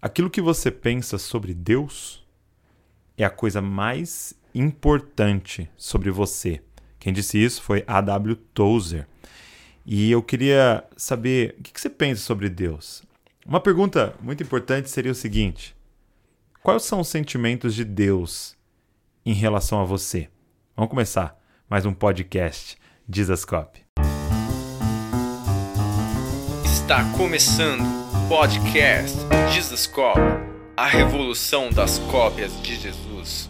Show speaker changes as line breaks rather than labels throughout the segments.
Aquilo que você pensa sobre Deus é a coisa mais importante sobre você. Quem disse isso foi A.W. Tozer. E eu queria saber o que você pensa sobre Deus. Uma pergunta muito importante seria o seguinte: Quais são os sentimentos de Deus em relação a você? Vamos começar mais um podcast Dizascope.
Está começando Podcast Jesus Cop A revolução das cópias de Jesus.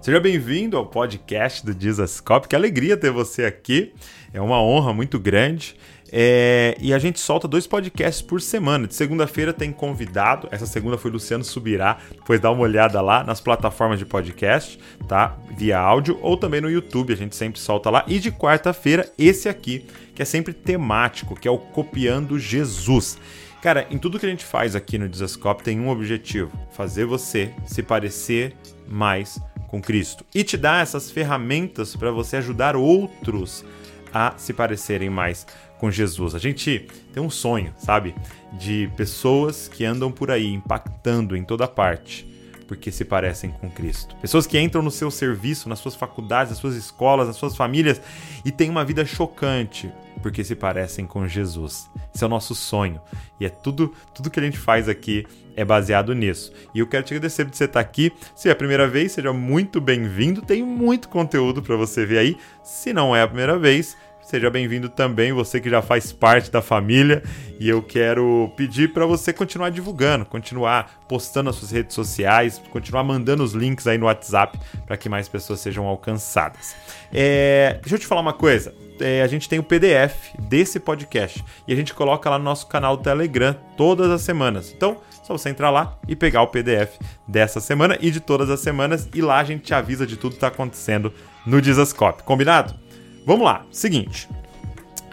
Seja bem-vindo ao podcast do Jesus Cop. Que alegria ter você aqui. É uma honra muito grande. É, e a gente solta dois podcasts por semana. De segunda-feira tem convidado. Essa segunda foi Luciano Subirá. Depois dá uma olhada lá nas plataformas de podcast, tá? Via áudio ou também no YouTube. A gente sempre solta lá. E de quarta-feira, esse aqui, que é sempre temático, que é o Copiando Jesus. Cara, em tudo que a gente faz aqui no Desascope tem um objetivo: fazer você se parecer mais com Cristo e te dar essas ferramentas para você ajudar outros a se parecerem mais com Jesus. A gente tem um sonho, sabe? De pessoas que andam por aí impactando em toda parte porque se parecem com Cristo. Pessoas que entram no seu serviço, nas suas faculdades, nas suas escolas, nas suas famílias e têm uma vida chocante porque se parecem com Jesus. Esse é o nosso sonho e é tudo, tudo que a gente faz aqui é baseado nisso. E eu quero te agradecer por você estar aqui. Se é a primeira vez, seja muito bem-vindo. Tem muito conteúdo para você ver aí. Se não é a primeira vez, Seja bem-vindo também, você que já faz parte da família. E eu quero pedir para você continuar divulgando, continuar postando nas suas redes sociais, continuar mandando os links aí no WhatsApp para que mais pessoas sejam alcançadas. É, deixa eu te falar uma coisa. É, a gente tem o PDF desse podcast e a gente coloca lá no nosso canal Telegram todas as semanas. Então, só você entrar lá e pegar o PDF dessa semana e de todas as semanas e lá a gente te avisa de tudo que está acontecendo no Dizascope. Combinado? Vamos lá, seguinte.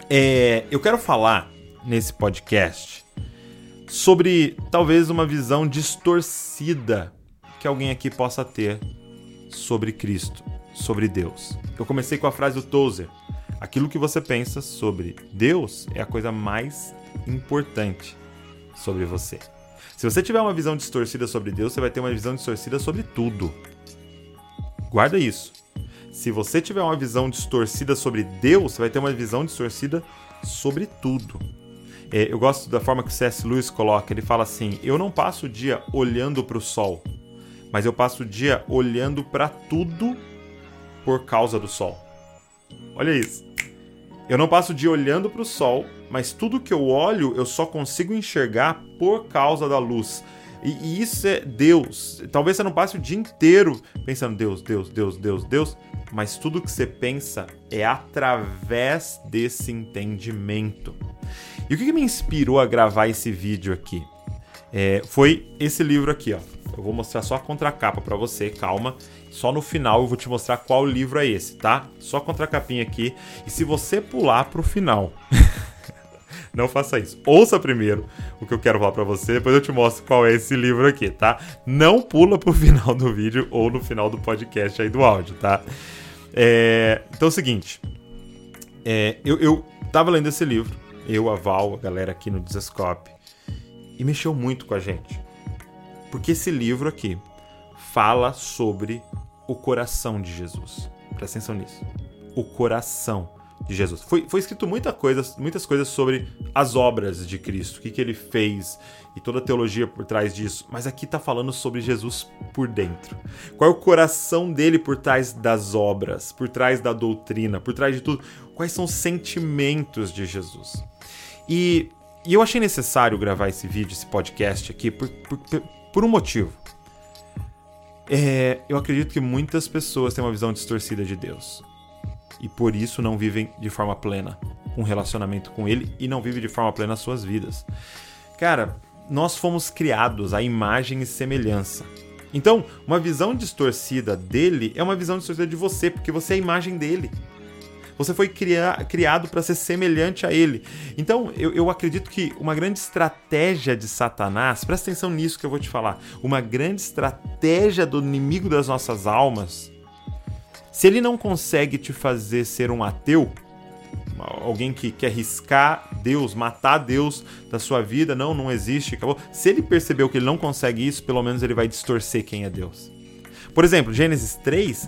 É, eu quero falar nesse podcast sobre talvez uma visão distorcida que alguém aqui possa ter sobre Cristo, sobre Deus. Eu comecei com a frase do Tozer: aquilo que você pensa sobre Deus é a coisa mais importante sobre você. Se você tiver uma visão distorcida sobre Deus, você vai ter uma visão distorcida sobre tudo. Guarda isso. Se você tiver uma visão distorcida sobre Deus, você vai ter uma visão distorcida sobre tudo. É, eu gosto da forma que C.S. Lewis coloca. Ele fala assim: Eu não passo o dia olhando para o sol, mas eu passo o dia olhando para tudo por causa do sol. Olha isso. Eu não passo o dia olhando para o sol, mas tudo que eu olho eu só consigo enxergar por causa da luz. E, e, isso é Deus. Talvez você não passe o dia inteiro pensando Deus, Deus, Deus, Deus, Deus, mas tudo que você pensa é através desse entendimento. E o que, que me inspirou a gravar esse vídeo aqui? É, foi esse livro aqui, ó. Eu vou mostrar só a contracapa para você, calma. Só no final eu vou te mostrar qual livro é esse, tá? Só a contracapinha aqui. E se você pular pro final Não faça isso. Ouça primeiro o que eu quero falar para você, depois eu te mostro qual é esse livro aqui, tá? Não pula pro final do vídeo ou no final do podcast aí do áudio, tá? É... Então é o seguinte. É... Eu, eu tava lendo esse livro, eu, a Val, a galera aqui no Desescope, e mexeu muito com a gente. Porque esse livro aqui fala sobre o coração de Jesus. Presta atenção nisso. O coração de Jesus. Foi, foi escrito muita coisa, muitas coisas sobre as obras de Cristo, o que, que ele fez e toda a teologia por trás disso, mas aqui está falando sobre Jesus por dentro. Qual é o coração dele por trás das obras, por trás da doutrina, por trás de tudo? Quais são os sentimentos de Jesus? E, e eu achei necessário gravar esse vídeo, esse podcast aqui, por, por, por um motivo. É, eu acredito que muitas pessoas têm uma visão distorcida de Deus e por isso não vivem de forma plena um relacionamento com Ele e não vivem de forma plena as suas vidas. Cara, nós fomos criados à imagem e semelhança. Então, uma visão distorcida dele é uma visão distorcida de você, porque você é a imagem dele. Você foi criado para ser semelhante a ele. Então, eu, eu, acredito que uma grande estratégia de Satanás, presta atenção nisso que eu vou te falar, uma grande estratégia do inimigo das nossas almas se ele não consegue te fazer ser um ateu, alguém que quer riscar Deus, matar Deus da sua vida, não, não existe, acabou. Se ele percebeu que ele não consegue isso, pelo menos ele vai distorcer quem é Deus. Por exemplo, Gênesis 3,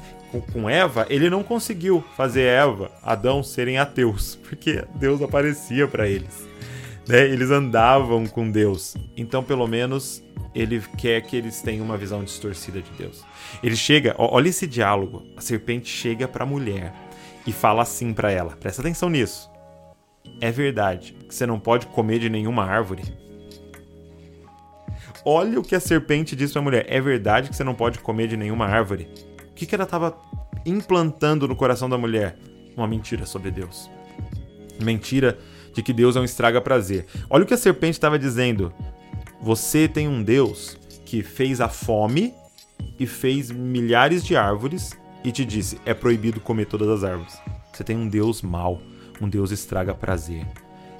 com Eva, ele não conseguiu fazer Eva, Adão serem ateus, porque Deus aparecia para eles. Né? Eles andavam com Deus. Então, pelo menos, ele quer que eles tenham uma visão distorcida de Deus. Ele chega, olha esse diálogo. A serpente chega para a mulher e fala assim para ela: presta atenção nisso. É verdade que você não pode comer de nenhuma árvore? Olha o que a serpente diz para a mulher: é verdade que você não pode comer de nenhuma árvore? O que, que ela estava implantando no coração da mulher? Uma mentira sobre Deus. Mentira de que Deus é um estraga prazer. Olha o que a serpente estava dizendo. Você tem um Deus que fez a fome e fez milhares de árvores e te disse: é proibido comer todas as árvores. Você tem um Deus mau, um Deus estraga prazer.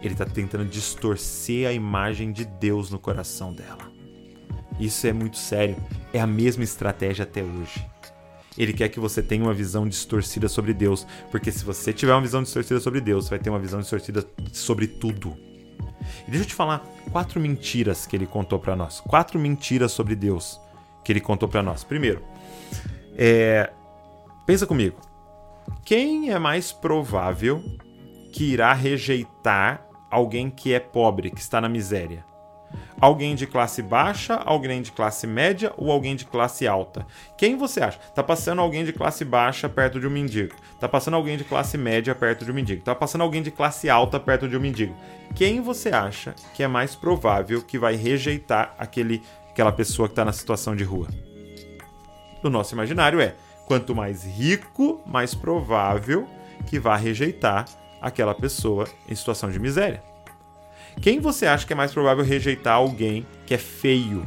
Ele está tentando distorcer a imagem de Deus no coração dela. Isso é muito sério. É a mesma estratégia até hoje. Ele quer que você tenha uma visão distorcida sobre Deus, porque se você tiver uma visão distorcida sobre Deus, você vai ter uma visão distorcida sobre tudo. E deixa eu te falar quatro mentiras que ele contou para nós. Quatro mentiras sobre Deus que ele contou para nós. Primeiro, é, pensa comigo. Quem é mais provável que irá rejeitar alguém que é pobre, que está na miséria? Alguém de classe baixa, alguém de classe média ou alguém de classe alta? Quem você acha? Tá passando alguém de classe baixa perto de um mendigo. Tá passando alguém de classe média perto de um mendigo. Tá passando alguém de classe alta perto de um mendigo. Quem você acha que é mais provável que vai rejeitar aquele, aquela pessoa que está na situação de rua? No nosso imaginário é: quanto mais rico, mais provável que vá rejeitar aquela pessoa em situação de miséria. Quem você acha que é mais provável rejeitar alguém que é feio?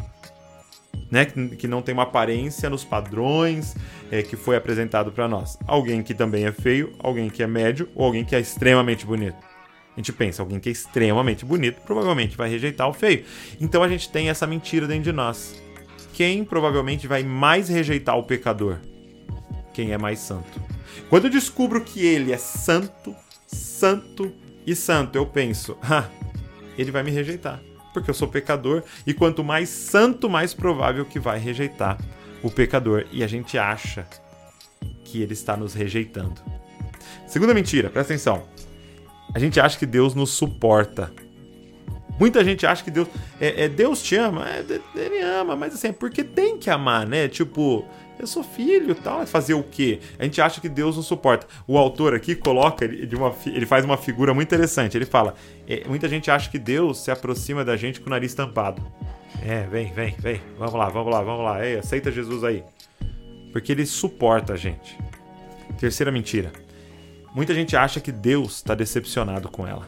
Né, que não tem uma aparência nos padrões é, que foi apresentado para nós. Alguém que também é feio, alguém que é médio ou alguém que é extremamente bonito. A gente pensa, alguém que é extremamente bonito provavelmente vai rejeitar o feio. Então a gente tem essa mentira dentro de nós. Quem provavelmente vai mais rejeitar o pecador? Quem é mais santo. Quando eu descubro que ele é santo, santo e santo, eu penso, ah, ele vai me rejeitar, porque eu sou pecador e quanto mais santo, mais provável que vai rejeitar o pecador. E a gente acha que ele está nos rejeitando. Segunda mentira, presta atenção. A gente acha que Deus nos suporta. Muita gente acha que Deus. É, é Deus te ama. É, ele ama, mas assim, é porque tem que amar, né? Tipo, eu sou filho tal. É fazer o quê? A gente acha que Deus não suporta. O autor aqui coloca, de uma, ele faz uma figura muito interessante. Ele fala: é, muita gente acha que Deus se aproxima da gente com o nariz tampado. É, vem, vem, vem. Vamos lá, vamos lá, vamos lá. Ei, aceita Jesus aí. Porque ele suporta a gente. Terceira mentira. Muita gente acha que Deus está decepcionado com ela.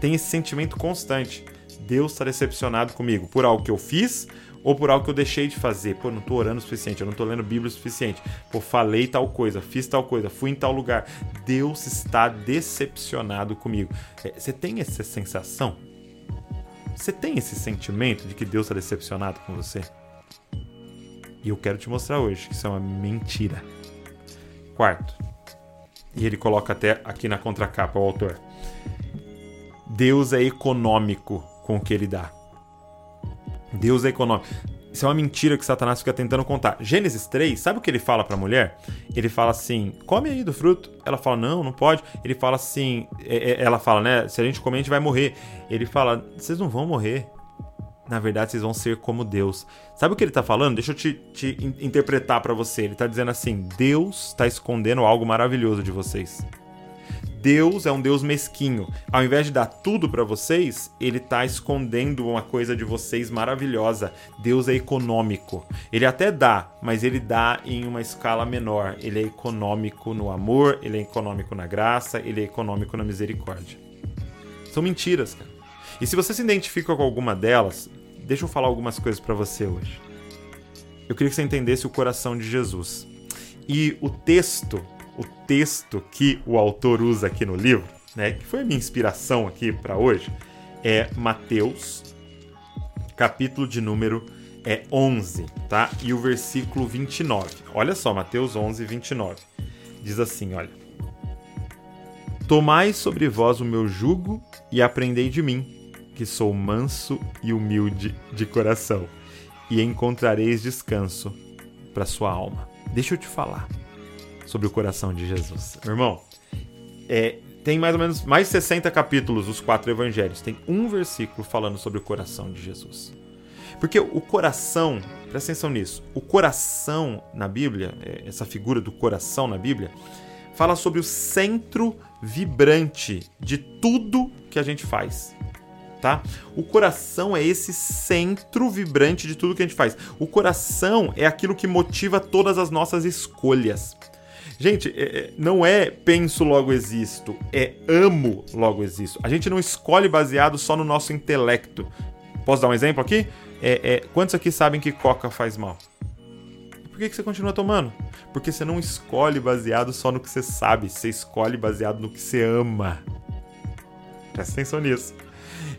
Tem esse sentimento constante. Deus está decepcionado comigo por algo que eu fiz ou por algo que eu deixei de fazer. Pô, não tô orando o suficiente, eu não tô lendo Bíblia o suficiente. Pô, falei tal coisa, fiz tal coisa, fui em tal lugar. Deus está decepcionado comigo. É, você tem essa sensação? Você tem esse sentimento de que Deus está decepcionado com você? E eu quero te mostrar hoje que isso é uma mentira. Quarto, e ele coloca até aqui na contracapa o autor. Deus é econômico com o que ele dá. Deus é econômico. Isso é uma mentira que Satanás fica tentando contar. Gênesis 3, sabe o que ele fala para a mulher? Ele fala assim: come aí do fruto. Ela fala: não, não pode. Ele fala assim: é, é, ela fala, né? Se a gente comer, a gente vai morrer. Ele fala: vocês não vão morrer. Na verdade, vocês vão ser como Deus. Sabe o que ele está falando? Deixa eu te, te interpretar para você. Ele está dizendo assim: Deus está escondendo algo maravilhoso de vocês. Deus é um Deus mesquinho. Ao invés de dar tudo para vocês, ele está escondendo uma coisa de vocês maravilhosa. Deus é econômico. Ele até dá, mas ele dá em uma escala menor. Ele é econômico no amor, ele é econômico na graça, ele é econômico na misericórdia. São mentiras, cara. E se você se identifica com alguma delas, deixa eu falar algumas coisas para você hoje. Eu queria que você entendesse o coração de Jesus. E o texto o texto que o autor usa aqui no livro, né, que foi a minha inspiração aqui para hoje, é Mateus, capítulo de número é 11, tá? E o versículo 29. Olha só, Mateus 11, 29. Diz assim, olha. Tomai sobre vós o meu jugo e aprendei de mim, que sou manso e humilde de coração, e encontrareis descanso para sua alma. Deixa eu te falar sobre o coração de Jesus. Meu irmão, é, tem mais ou menos mais de 60 capítulos os quatro evangelhos. Tem um versículo falando sobre o coração de Jesus. Porque o coração, presta atenção nisso, o coração na Bíblia, é, essa figura do coração na Bíblia, fala sobre o centro vibrante de tudo que a gente faz. Tá? O coração é esse centro vibrante de tudo que a gente faz. O coração é aquilo que motiva todas as nossas escolhas. Gente, é, é, não é penso logo existo, é amo logo existo. A gente não escolhe baseado só no nosso intelecto. Posso dar um exemplo aqui? É, é, quantos aqui sabem que coca faz mal? Por que, que você continua tomando? Porque você não escolhe baseado só no que você sabe, você escolhe baseado no que você ama. Presta atenção nisso.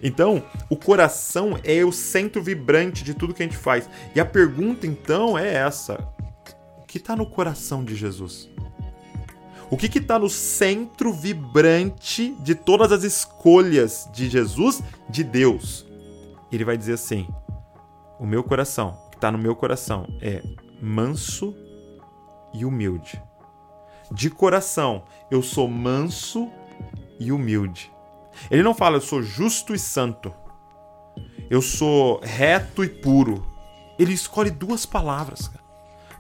Então, o coração é o centro vibrante de tudo que a gente faz. E a pergunta então é essa: que está no coração de Jesus? O que está no centro vibrante de todas as escolhas de Jesus, de Deus? Ele vai dizer assim: o meu coração, que está no meu coração, é manso e humilde. De coração, eu sou manso e humilde. Ele não fala eu sou justo e santo. Eu sou reto e puro. Ele escolhe duas palavras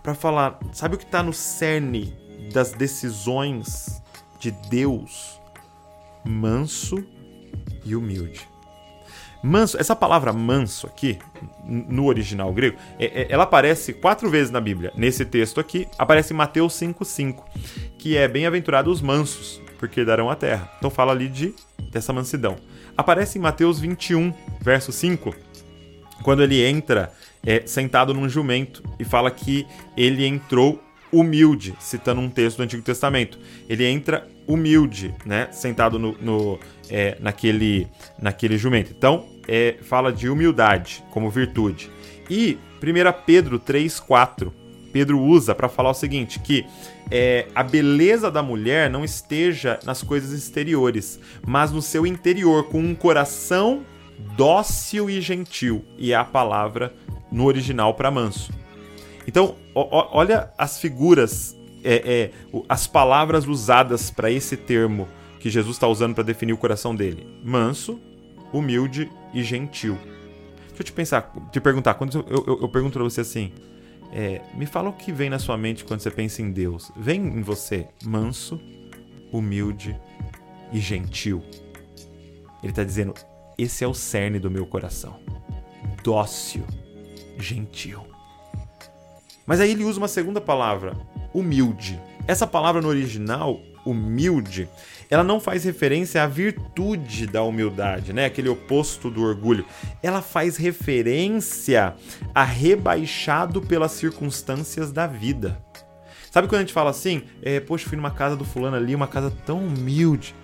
para falar. Sabe o que está no cerne das decisões de Deus manso e humilde. Manso, essa palavra manso aqui, no original grego, é, é, ela aparece quatro vezes na Bíblia. Nesse texto aqui, aparece em Mateus 5,5, que é bem-aventurados os mansos, porque darão a terra. Então fala ali de dessa mansidão. Aparece em Mateus 21, verso 5, quando ele entra é, sentado num jumento e fala que ele entrou humilde, citando um texto do Antigo Testamento. Ele entra humilde, né? Sentado no, no é, naquele, naquele jumento. Então, é, fala de humildade como virtude. E 1 Pedro 3,4. Pedro usa para falar o seguinte: que é, a beleza da mulher não esteja nas coisas exteriores, mas no seu interior, com um coração dócil e gentil. E é a palavra no original para manso. Então, olha as figuras, é, é, as palavras usadas para esse termo que Jesus está usando para definir o coração dele: manso, humilde e gentil. Deixa eu te pensar, te perguntar, quando eu, eu, eu pergunto para você assim, é, me fala o que vem na sua mente quando você pensa em Deus. Vem em você manso, humilde e gentil. Ele está dizendo: esse é o cerne do meu coração. Dócil, gentil. Mas aí ele usa uma segunda palavra, humilde. Essa palavra no original, humilde, ela não faz referência à virtude da humildade, né? Aquele oposto do orgulho. Ela faz referência a rebaixado pelas circunstâncias da vida. Sabe quando a gente fala assim, é, poxa, fui numa casa do fulano ali, uma casa tão humilde.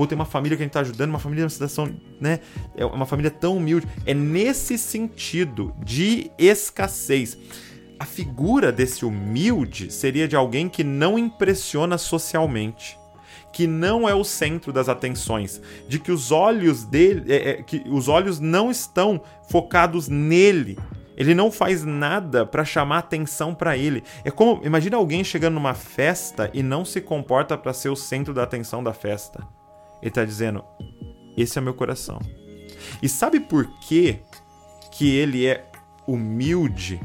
Pô, tem uma família que a gente tá ajudando, uma família uma situação, né? É uma família tão humilde. É nesse sentido de escassez a figura desse humilde seria de alguém que não impressiona socialmente, que não é o centro das atenções, de que os olhos dele, é, é, que os olhos não estão focados nele. Ele não faz nada para chamar atenção para ele. É como imagina alguém chegando numa festa e não se comporta para ser o centro da atenção da festa. Ele está dizendo: esse é meu coração. E sabe por que que ele é humilde?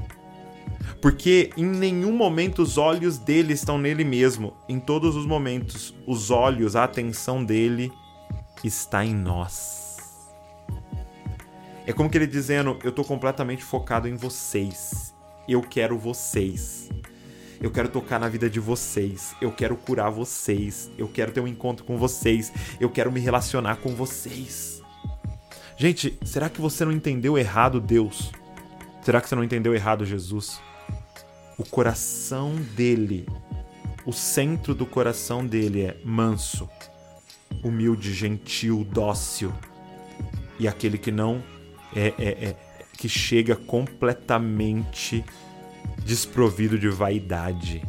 Porque em nenhum momento os olhos dele estão nele mesmo. Em todos os momentos, os olhos, a atenção dele está em nós. É como que ele dizendo: Eu estou completamente focado em vocês. Eu quero vocês. Eu quero tocar na vida de vocês. Eu quero curar vocês. Eu quero ter um encontro com vocês. Eu quero me relacionar com vocês. Gente, será que você não entendeu errado Deus? Será que você não entendeu errado Jesus? o coração dele, o centro do coração dele é manso, humilde, gentil, dócil e aquele que não é, é, é que chega completamente desprovido de vaidade.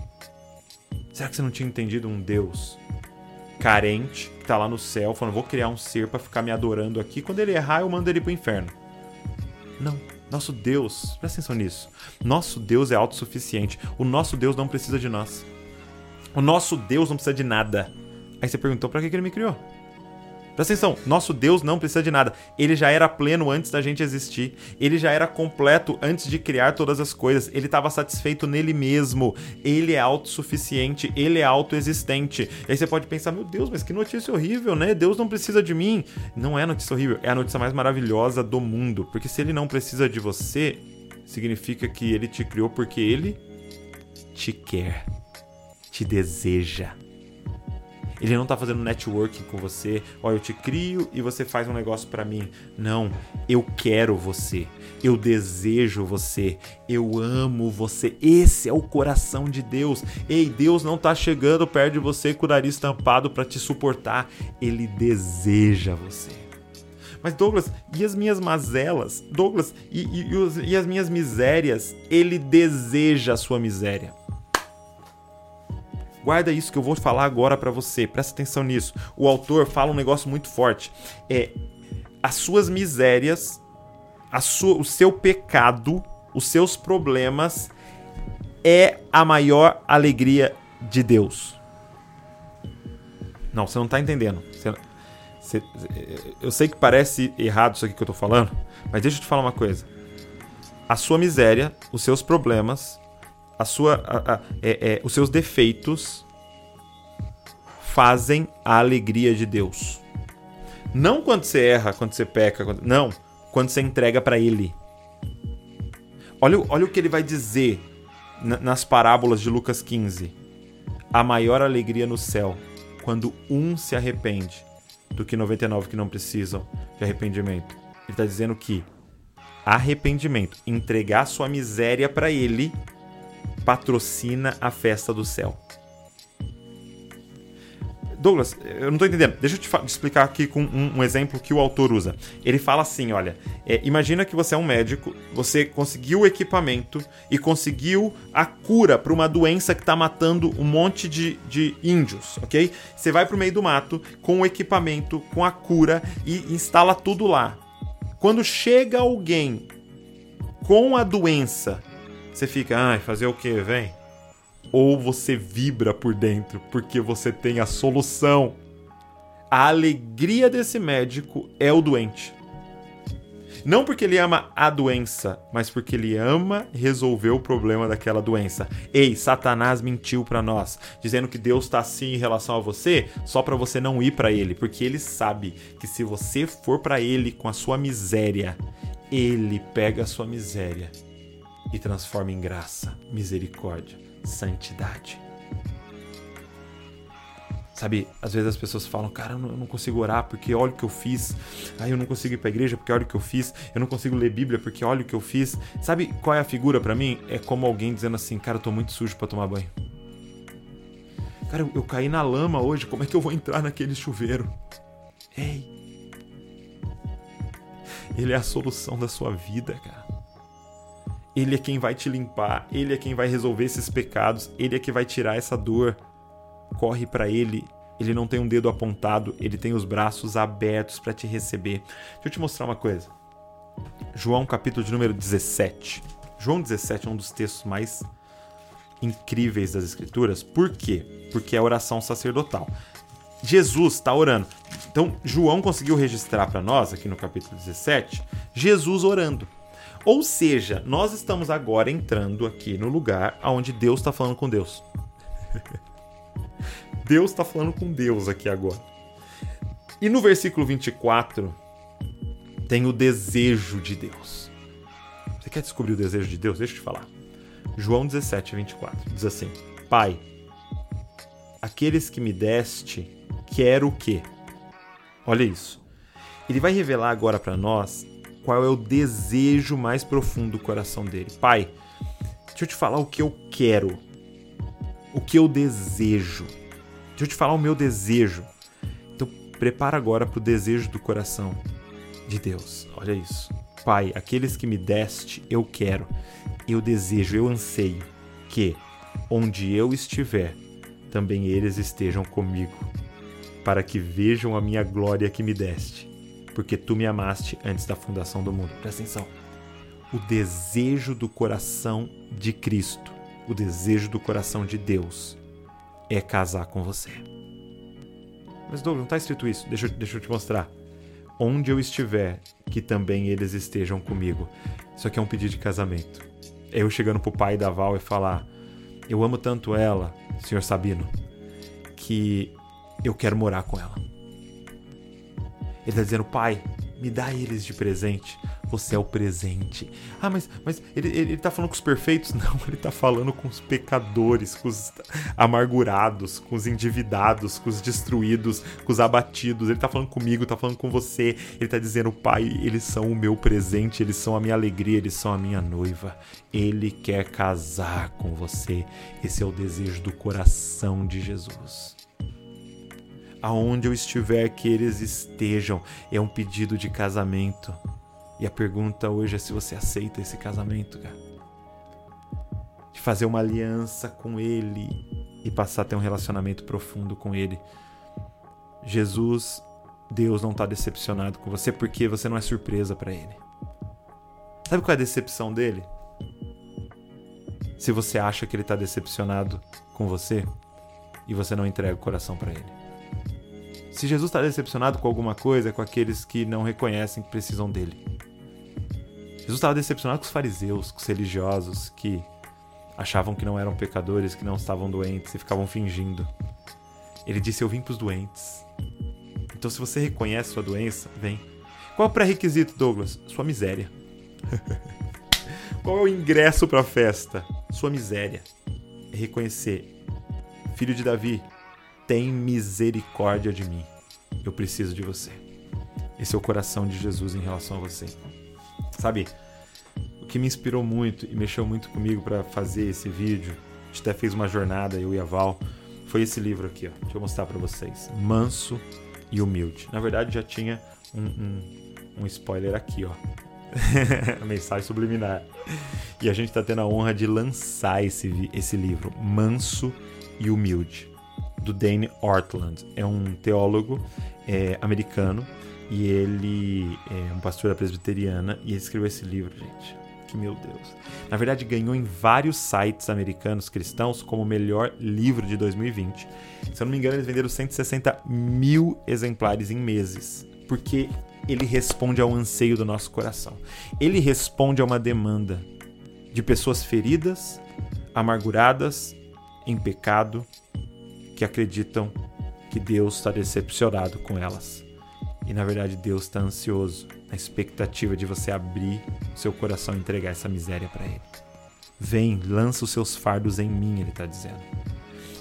Será que você não tinha entendido um Deus carente, que tá lá no céu, falando, vou criar um ser para ficar me adorando aqui. Quando ele errar, eu mando ele pro inferno. Não. Nosso Deus, presta atenção nisso. Nosso Deus é autossuficiente. O nosso Deus não precisa de nós. O nosso Deus não precisa de nada. Aí você perguntou para que, que ele me criou? Presta atenção, nosso Deus não precisa de nada. Ele já era pleno antes da gente existir. Ele já era completo antes de criar todas as coisas. Ele estava satisfeito nele mesmo. Ele é autossuficiente, ele é autoexistente. E aí você pode pensar, meu Deus, mas que notícia horrível, né? Deus não precisa de mim. Não é notícia horrível, é a notícia mais maravilhosa do mundo. Porque se ele não precisa de você, significa que ele te criou porque ele te quer, te deseja. Ele não tá fazendo networking com você. Ó, eu te crio e você faz um negócio para mim. Não, eu quero você. Eu desejo você. Eu amo você. Esse é o coração de Deus. Ei, Deus não tá chegando perto de você com o nariz tampado para te suportar. Ele deseja você. Mas Douglas, e as minhas mazelas? Douglas, e, e, e as minhas misérias? Ele deseja a sua miséria. Guarda isso que eu vou falar agora para você. Presta atenção nisso. O autor fala um negócio muito forte. É as suas misérias, sua, o seu pecado, os seus problemas é a maior alegria de Deus. Não, você não tá entendendo. Você, você, eu sei que parece errado isso aqui que eu tô falando, mas deixa eu te falar uma coisa. A sua miséria, os seus problemas, a sua, a, a, é, é, os seus defeitos fazem a alegria de Deus. Não quando você erra, quando você peca, quando... não, quando você entrega para Ele. Olha, olha o que ele vai dizer nas parábolas de Lucas 15. A maior alegria no céu quando um se arrepende do que 99 que não precisam de arrependimento. Ele está dizendo que arrependimento, entregar sua miséria para Ele, patrocina a festa do céu. Douglas, eu não tô entendendo. Deixa eu te, te explicar aqui com um, um, exemplo que o autor usa. Ele fala assim: olha, é, imagina que você é um médico, você conseguiu o equipamento e conseguiu a cura para uma doença que está matando um monte de, de índios, ok? Você vai pro meio do mato com o equipamento, com a cura e instala tudo lá. Quando chega alguém com a doença, você fica, ai, fazer o que, vem? Ou você vibra por dentro porque você tem a solução. A alegria desse médico é o doente. Não porque ele ama a doença, mas porque ele ama resolver o problema daquela doença. Ei, Satanás mentiu para nós, dizendo que Deus está assim em relação a você, só para você não ir para ele, porque ele sabe que se você for para ele com a sua miséria, ele pega a sua miséria e transforma em graça, misericórdia, santidade. Sabe, às vezes as pessoas falam, cara, eu não consigo orar porque olha o que eu fiz. Aí eu não consigo ir pra igreja porque olha o que eu fiz. Eu não consigo ler Bíblia porque olha o que eu fiz. Sabe qual é a figura para mim? É como alguém dizendo assim, cara, eu tô muito sujo para tomar banho. Cara, eu, eu caí na lama hoje, como é que eu vou entrar naquele chuveiro? Ei. Ele é a solução da sua vida, cara. Ele é quem vai te limpar, ele é quem vai resolver esses pecados, ele é que vai tirar essa dor. Corre para ele. Ele não tem um dedo apontado, ele tem os braços abertos para te receber. Deixa eu te mostrar uma coisa. João capítulo de número 17. João 17 é um dos textos mais incríveis das escrituras. Por quê? Porque é a oração sacerdotal. Jesus está orando. Então, João conseguiu registrar para nós, aqui no capítulo 17, Jesus orando. Ou seja, nós estamos agora entrando aqui no lugar onde Deus está falando com Deus. Deus está falando com Deus aqui agora. E no versículo 24 tem o desejo de Deus. Você quer descobrir o desejo de Deus? Deixa eu te falar. João 17, 24 diz assim: Pai, aqueles que me deste, quero o quê? Olha isso. Ele vai revelar agora para nós qual é o desejo mais profundo do coração dele. Pai, deixa eu te falar o que eu quero, o que eu desejo. Deixa eu te falar o meu desejo. Então, prepara agora para o desejo do coração de Deus. Olha isso. Pai, aqueles que me deste, eu quero, eu desejo, eu anseio que, onde eu estiver, também eles estejam comigo. para que vejam a minha glória que me deste, porque tu me amaste antes da fundação do mundo. Presta atenção. O desejo do coração de Cristo, o desejo do coração de Deus é casar com você. Mas Douglas, não está escrito isso. Deixa, deixa eu te mostrar. Onde eu estiver, que também eles estejam comigo. Isso aqui é um pedido de casamento. É eu chegando pro pai da Val e falar: Eu amo tanto ela, senhor Sabino, que eu quero morar com ela. Ele está dizendo: Pai, me dá eles de presente. Você é o presente. Ah, mas, mas ele, ele, ele tá falando com os perfeitos? Não, ele tá falando com os pecadores, com os amargurados, com os endividados, com os destruídos, com os abatidos. Ele tá falando comigo, tá falando com você. Ele tá dizendo, Pai, eles são o meu presente, eles são a minha alegria, eles são a minha noiva. Ele quer casar com você. Esse é o desejo do coração de Jesus aonde eu estiver que eles estejam. É um pedido de casamento. E a pergunta hoje é se você aceita esse casamento, cara. De fazer uma aliança com Ele e passar a ter um relacionamento profundo com Ele. Jesus, Deus não está decepcionado com você porque você não é surpresa para Ele. Sabe qual é a decepção dele? Se você acha que Ele está decepcionado com você e você não entrega o coração para Ele. Se Jesus está decepcionado com alguma coisa, é com aqueles que não reconhecem que precisam dele. Jesus estava decepcionado com os fariseus, com os religiosos que achavam que não eram pecadores, que não estavam doentes e ficavam fingindo. Ele disse: Eu vim para os doentes. Então, se você reconhece sua doença, vem. Qual é o pré-requisito, Douglas? Sua miséria. Qual é o ingresso para a festa? Sua miséria. É reconhecer: Filho de Davi, tem misericórdia de mim. Eu preciso de você. Esse é o coração de Jesus em relação a você. Sabe, o que me inspirou muito e mexeu muito comigo para fazer esse vídeo, a gente até fez uma jornada, eu e a Val, foi esse livro aqui, ó. Deixa eu mostrar para vocês. Manso e Humilde. Na verdade, já tinha um, um, um spoiler aqui, ó. mensagem subliminar. E a gente está tendo a honra de lançar esse, esse livro, Manso e Humilde, do Dane Ortland. É um teólogo é, americano e ele é um pastor da presbiteriana e ele escreveu esse livro, gente. Que meu Deus. Na verdade, ganhou em vários sites americanos cristãos como o melhor livro de 2020. Se eu não me engano, eles venderam 160 mil exemplares em meses. Porque ele responde ao anseio do nosso coração. Ele responde a uma demanda de pessoas feridas, amarguradas, em pecado, que acreditam que Deus está decepcionado com elas. E na verdade Deus está ansioso, na expectativa de você abrir seu coração e entregar essa miséria para Ele. Vem, lança os seus fardos em mim, Ele está dizendo.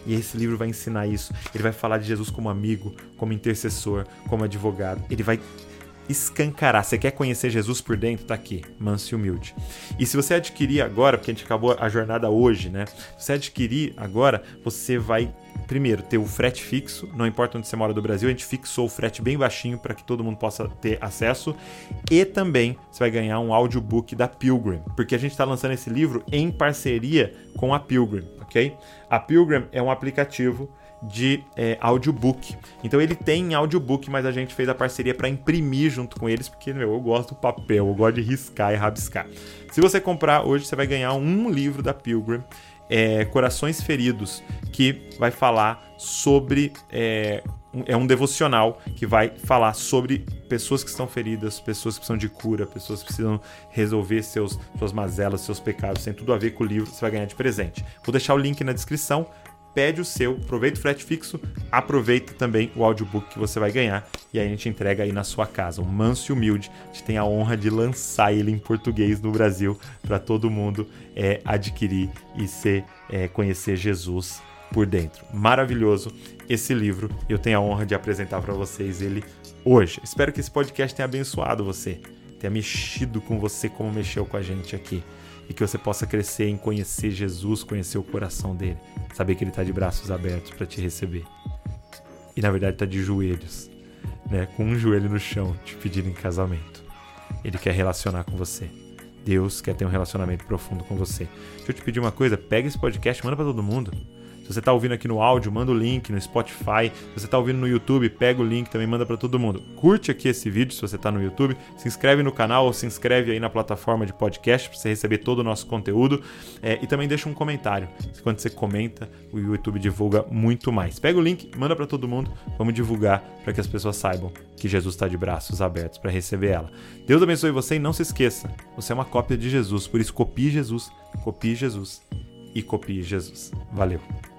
E esse livro vai ensinar isso. Ele vai falar de Jesus como amigo, como intercessor, como advogado. Ele vai escancarar. Você quer conhecer Jesus por dentro? Tá aqui, manso e humilde. E se você adquirir agora, porque a gente acabou a jornada hoje, né? Se você adquirir agora, você vai primeiro ter o frete fixo, não importa onde você mora do Brasil, a gente fixou o frete bem baixinho para que todo mundo possa ter acesso. E também você vai ganhar um audiobook da Pilgrim, porque a gente está lançando esse livro em parceria com a Pilgrim, ok? A Pilgrim é um aplicativo de é, audiobook. Então ele tem audiobook, mas a gente fez a parceria para imprimir junto com eles, porque meu, eu gosto do papel, eu gosto de riscar e rabiscar. Se você comprar hoje, você vai ganhar um livro da Pilgrim, é, Corações Feridos, que vai falar sobre. É, é um devocional que vai falar sobre pessoas que estão feridas, pessoas que precisam de cura, pessoas que precisam resolver seus, suas mazelas, seus pecados, tem tudo a ver com o livro, você vai ganhar de presente. Vou deixar o link na descrição pede o seu, aproveita o frete fixo, aproveita também o audiobook que você vai ganhar e aí a gente entrega aí na sua casa. Um manso e humilde, a gente tem a honra de lançar ele em português no Brasil para todo mundo é, adquirir e ser, é, conhecer Jesus por dentro. Maravilhoso esse livro, eu tenho a honra de apresentar para vocês ele hoje. Espero que esse podcast tenha abençoado você, tenha mexido com você como mexeu com a gente aqui e que você possa crescer em conhecer Jesus, conhecer o coração dele, saber que ele está de braços abertos para te receber. E na verdade está de joelhos, né, com um joelho no chão, te pedindo em casamento. Ele quer relacionar com você. Deus quer ter um relacionamento profundo com você. Deixa eu te pedir uma coisa, pega esse podcast, manda para todo mundo. Se você está ouvindo aqui no áudio, manda o link no Spotify. Se você está ouvindo no YouTube, pega o link também manda para todo mundo. Curte aqui esse vídeo se você está no YouTube, se inscreve no canal ou se inscreve aí na plataforma de podcast para você receber todo o nosso conteúdo é, e também deixa um comentário. Quando você comenta, o YouTube divulga muito mais. Pega o link, manda para todo mundo, vamos divulgar para que as pessoas saibam que Jesus está de braços abertos para receber ela. Deus abençoe você e não se esqueça, você é uma cópia de Jesus, por isso copie Jesus, copie Jesus e copie Jesus. Valeu!